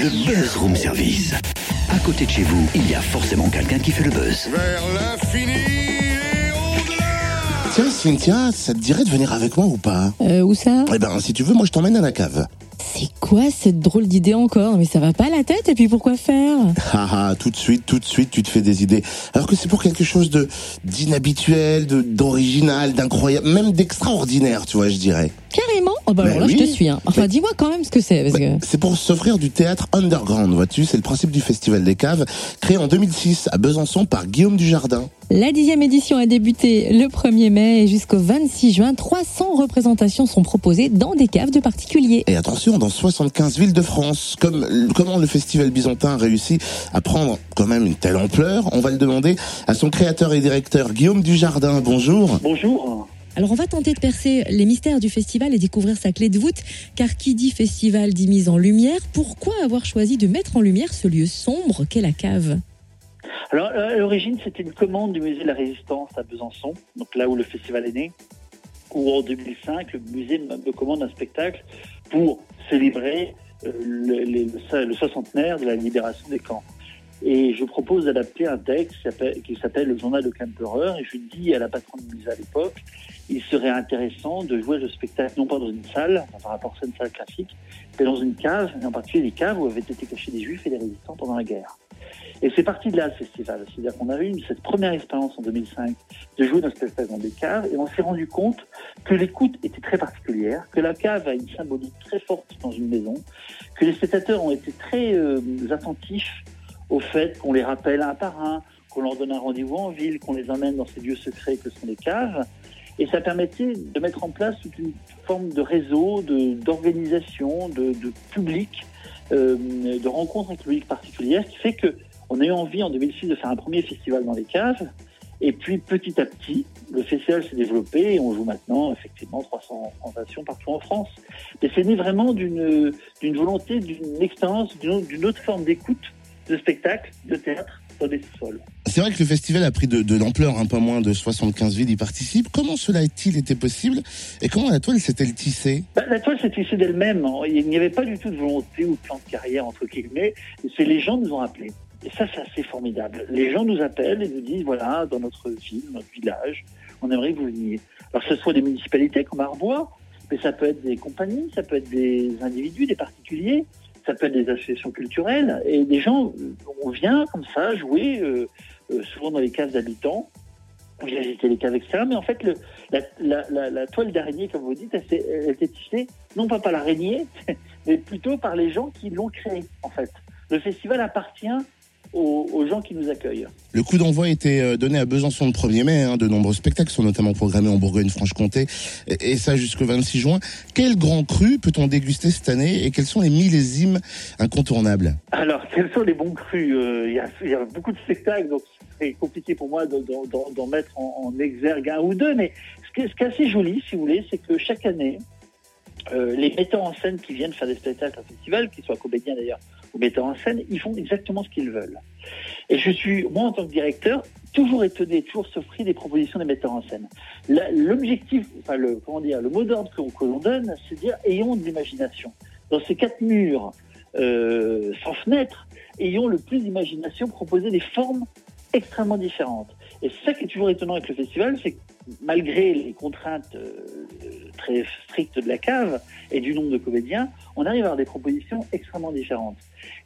Le Buzz Room Service. À côté de chez vous, il y a forcément quelqu'un qui fait le buzz. Vers l'infini et au-delà Tiens, Cynthia, ça te dirait de venir avec moi ou pas Euh, où ça? Eh ben, si tu veux, moi je t'emmène à la cave. C'est quoi cette drôle d'idée encore? Mais ça va pas la tête et puis pourquoi faire? Haha, tout de suite, tout de suite, tu te fais des idées. Alors que c'est pour quelque chose de d'inhabituel, de d'original, d'incroyable, même d'extraordinaire, tu vois, je dirais. Carrément Oh bah Ben alors là oui. je te suis. Hein. Enfin dis-moi quand même ce que c'est parce que... Bah, C'est pour s'offrir du théâtre underground, vois-tu. C'est le principe du Festival des Caves, créé en 2006 à Besançon par Guillaume Dujardin. La dixième édition a débuté le 1er mai et jusqu'au 26 juin, 300 représentations sont proposées dans des caves de particuliers. Et attention, dans 75 villes de France. Comme, comment le Festival byzantin a réussi à prendre quand même une telle ampleur, on va le demander à son créateur et directeur Guillaume Dujardin. Bonjour. Bonjour. Alors on va tenter de percer les mystères du festival et découvrir sa clé de voûte, car qui dit festival dit mise en lumière. Pourquoi avoir choisi de mettre en lumière ce lieu sombre qu'est la cave? Alors, euh, à l'origine, c'était une commande du musée de la Résistance à Besançon, donc là où le festival est né, où en 2005, le musée me commande un spectacle pour célébrer euh, le, le- le soixantenaire de la libération des camps. Et je propose d'adapter un texte qui s'appelle- Le journal de Klemperer, et je dis à la patronne du musée à l'époque, il serait intéressant de jouer le spectacle non pas dans une salle, dans un rapport scène salle classique, mais dans une cave, et en particulier des caves où avaient été cachés des juifs et des résistants pendant la guerre. Et c'est parti de là, le festival. C'est-à-dire qu'on a eu cette première expérience en 2005 de jouer notre spectacle dans des caves et on s'est rendu compte que l'écoute était très particulière, que la cave a une symbolique très forte dans une maison, que les spectateurs ont été très euh, attentifs au fait qu'on les rappelle un par un, qu'on leur donne un rendez-vous en ville, qu'on les emmène dans ces lieux secrets que sont les caves. Et ça permettait de mettre en place toute une forme de réseau, d'organisation, de, de, public, euh, de rencontres avec le public particulière, qui fait que on a eu envie en 2006 de faire un premier festival dans les caves. Et puis petit à petit, le festival s'est développé et on joue maintenant effectivement 300 représentations partout en France. Mais c'est né vraiment d'une volonté, d'une expérience, d'une autre forme d'écoute, de spectacle, de théâtre dans des sols. C'est vrai que le festival a pris de, de l'ampleur, un peu moins de 75 villes y participent. Comment cela est-il été possible et comment la toile s'est-elle tissée? Bah, la toile s'est tissée d'elle-même. hein. Il n'y avait pas du tout de volonté ou de plan de carrière, entre guillemets. C'est les gens nous ont appelés. Et ça, c'est assez formidable. Les gens nous appellent et nous disent, voilà, dans notre ville, notre village, on aimerait que vous veniez. Alors, que ce soit des municipalités comme Arbois, mais ça peut être des compagnies, ça peut être des individus, des particuliers, ça peut être des associations culturelles. Et des gens, euh, on vient comme ça jouer, euh, euh, souvent dans les cases d'habitants. Vient visiter les caves, etc. Mais en fait, le, la, toile d'araignée, comme vous dites, elle, elle était tissée, non pas par l'araignée, mais plutôt par les gens qui l'ont créée, en fait. Le festival appartient aux, aux gens qui nous accueillent. Le coup d'envoi était euh, donné à Besançon le 1er mai. hein. de nombreux spectacles sont notamment programmés en Bourgogne-Franche-Comté et, et ça jusqu'au 26 juin. Quel grand cru peut-on déguster cette année et quels sont les millésimes incontournables? Alors, quels sont les bons crus Euh, Il y, a, y a beaucoup de spectacles, donc c'est compliqué pour moi de- d'en d'en- d'en mettre en, en exergue un ou deux. Mais ce qui, est, ce qui est assez joli, si vous voulez, c'est que chaque année, euh, les metteurs en scène qui viennent faire des spectacles au festival, qu'ils soient comédiens d'ailleurs ou metteurs en scène, ils font exactement ce qu'ils veulent. Et je suis, moi en tant que directeur, toujours étonné, toujours surpris des propositions des metteurs en scène. L'objectif, enfin le, comment dire, le mot d'ordre que, l'on donne, c'est de dire ayons de l'imagination. Dans ces quatre murs euh, sans fenêtre, ayons le plus d'imagination, proposer des formes extrêmement différentes. Et ça qui est toujours étonnant avec le festival, c'est que malgré les contraintes euh, très strictes de la cave et du nombre de comédiens, on arrive à avoir des propositions extrêmement différentes.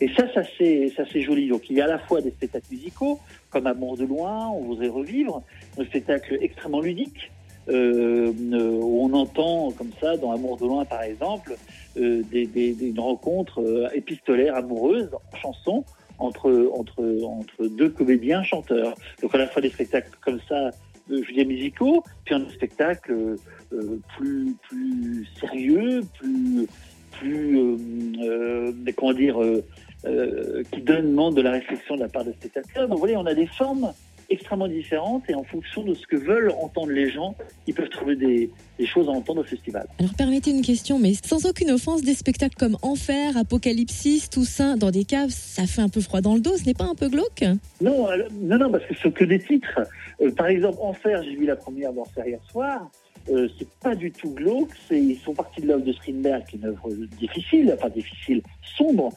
Et ça, ça c'est, ça c'est joli. Donc il y a à la fois des spectacles musicaux, comme Amour de loin, on voudrait revivre, un spectacle extrêmement ludique, euh, euh, où on entend comme ça, dans Amour de loin par exemple, euh, des, des, une rencontre euh, épistolaire amoureuse en chanson entre, entre, entre deux comédiens chanteurs. Donc à la fois des spectacles comme ça, je veux dire musicaux, puis un spectacle euh, euh, plus, plus sérieux, plus, plus euh, euh, comment dire, euh, euh, qui demande de la réflexion de la part des spectateurs. Donc vous voyez, on a des formes extrêmement différentes et en fonction de ce que veulent entendre les gens, ils peuvent trouver des, des choses à entendre au festival. Alors permettez une question, mais sans aucune offense, des spectacles comme Enfer, Apocalypsis, Toussaint, dans des caves, ça fait un peu froid dans le dos, ce n'est pas un peu glauque? Non, non, non, parce que ce sont que des titres. Euh, par exemple, Enfer, j'ai vu la première d'Enfer hier soir. Euh, c'est pas du tout glauque. Ils sont partis de l'œuvre de Strindberg, qui est une œuvre difficile, enfin difficile, sombre.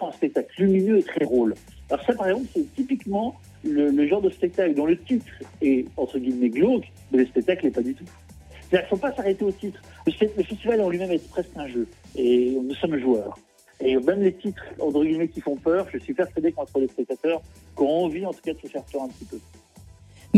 un spectacle lumineux et très rôle. Alors ça, par exemple, c'est typiquement le, genre de spectacle dont le titre est, entre guillemets, glauque, mais le spectacle n'est pas du tout. C'est-à-dire qu'il ne faut pas s'arrêter au titre. Le, le festival en lui-même est presque un jeu, et nous sommes joueurs. Et même les titres, entre guillemets, qui font peur, je suis persuadé qu'entre les spectateurs, qui ont envie, en tout cas, de se faire peur un petit peu.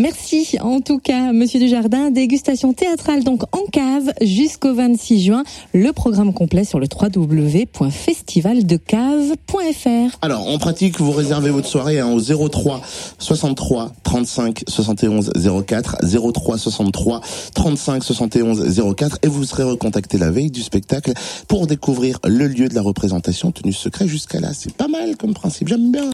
Merci en tout cas, Monsieur Dujardin. Dégustation théâtrale donc en cave jusqu'au 26 juin. Le programme complet sur le www.festivaldecave.fr. Alors en pratique, vous réservez votre soirée hein, au 03 63 35 71 04 03 63 35 71 04 et vous serez recontacté la veille du spectacle pour découvrir le lieu de la représentation tenue secret jusqu'à là. C'est pas mal comme principe, j'aime bien.